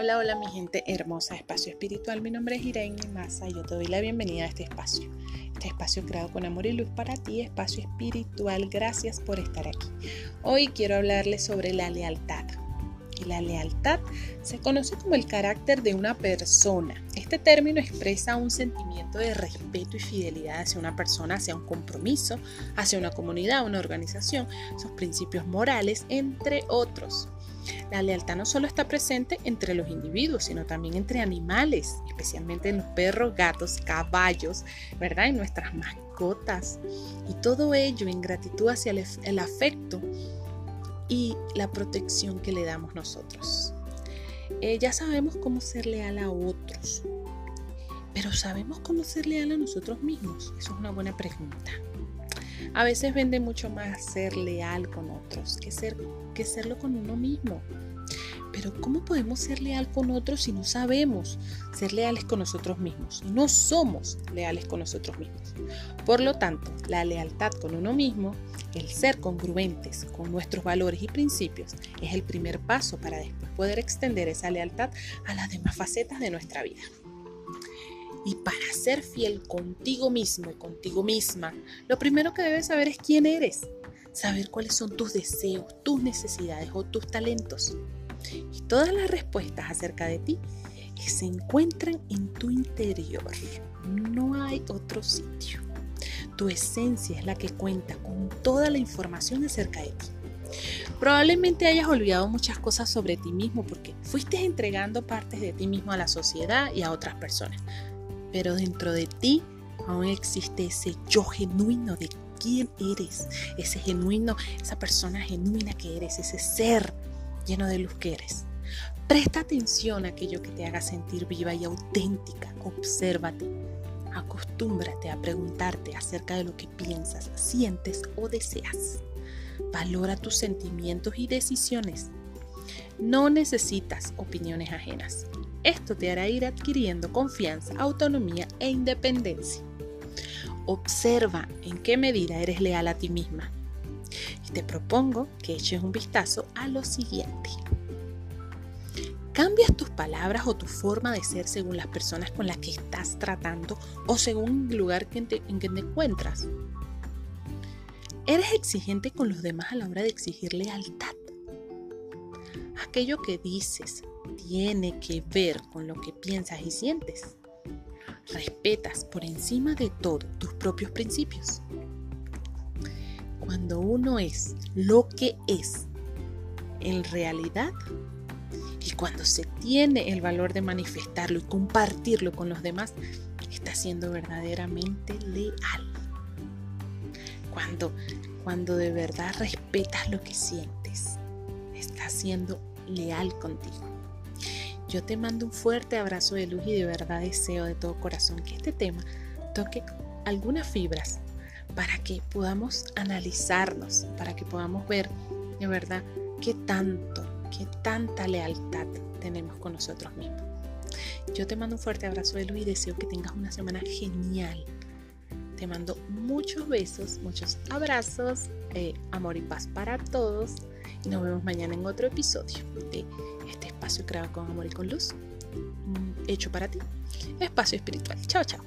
Hola, hola mi gente hermosa Espacio Espiritual. Mi nombre es Irene Maza y yo te doy la bienvenida a este espacio. Este espacio creado con amor y luz para ti, espacio espiritual. Gracias por estar aquí. Hoy quiero hablarles sobre la lealtad. Y la lealtad se conoce como el carácter de una persona. Este término expresa un sentimiento de respeto y fidelidad hacia una persona, hacia un compromiso, hacia una comunidad, una organización, sus principios morales, entre otros. La lealtad no solo está presente entre los individuos, sino también entre animales, especialmente en los perros, gatos, caballos, ¿verdad? En nuestras mascotas. Y todo ello en gratitud hacia el, afecto y la protección que le damos nosotros. Eh, ya sabemos cómo ser leal a otros, pero ¿sabemos cómo ser leal a nosotros mismos? Eso es una buena pregunta. A veces vende mucho más ser leal con otros que, ser, que serlo con uno mismo. Pero ¿cómo podemos ser leal con otros si no sabemos ser leales con nosotros mismos? Y no somos leales con nosotros mismos. Por lo tanto, la lealtad con uno mismo, el ser congruentes con nuestros valores y principios, es el primer paso para después poder extender esa lealtad a las demás facetas de nuestra vida. Y para ser fiel contigo mismo y contigo misma, lo primero que debes saber es quién eres. Saber cuáles son tus deseos, tus necesidades o tus talentos. Y todas las respuestas acerca de ti se encuentran en tu interior. No hay otro sitio. Tu esencia es la que cuenta con toda la información acerca de ti. Probablemente hayas olvidado muchas cosas sobre ti mismo porque fuiste entregando partes de ti mismo a la sociedad y a otras personas pero dentro de ti aún existe ese yo genuino de quién eres, ese genuino, esa persona genuina que eres, ese ser lleno de luz que eres. Presta atención a aquello que te haga sentir viva y auténtica. Obsérvate. Acostúmbrate a preguntarte acerca de lo que piensas, sientes o deseas. Valora tus sentimientos y decisiones. No necesitas opiniones ajenas. Esto te hará ir adquiriendo confianza, autonomía e independencia. Observa en qué medida eres leal a ti misma. Y te propongo que eches un vistazo a lo siguiente. ¿Cambias tus palabras o tu forma de ser según las personas con las que estás tratando o según el lugar en que te encuentras? ¿Eres exigente con los demás a la hora de exigir lealtad? Aquello que dices, tiene que ver con lo que piensas y sientes. Respetas por encima de todo tus propios principios. Cuando uno es lo que es en realidad y cuando se tiene el valor de manifestarlo y compartirlo con los demás, está siendo verdaderamente leal. Cuando, cuando de verdad respetas lo que sientes, estás siendo leal contigo. Yo te mando un fuerte abrazo de luz y de verdad deseo de todo corazón que este tema toque algunas fibras para que podamos analizarnos, para que podamos ver de verdad qué tanto, qué tanta lealtad tenemos con nosotros mismos. Yo te mando un fuerte abrazo de luz y deseo que tengas una semana genial. Te mando muchos besos, muchos abrazos, eh, amor y paz para todos. Y nos vemos mañana en otro episodio de este espacio creado con amor y con luz, mm, hecho para ti, espacio espiritual. Chao, chao.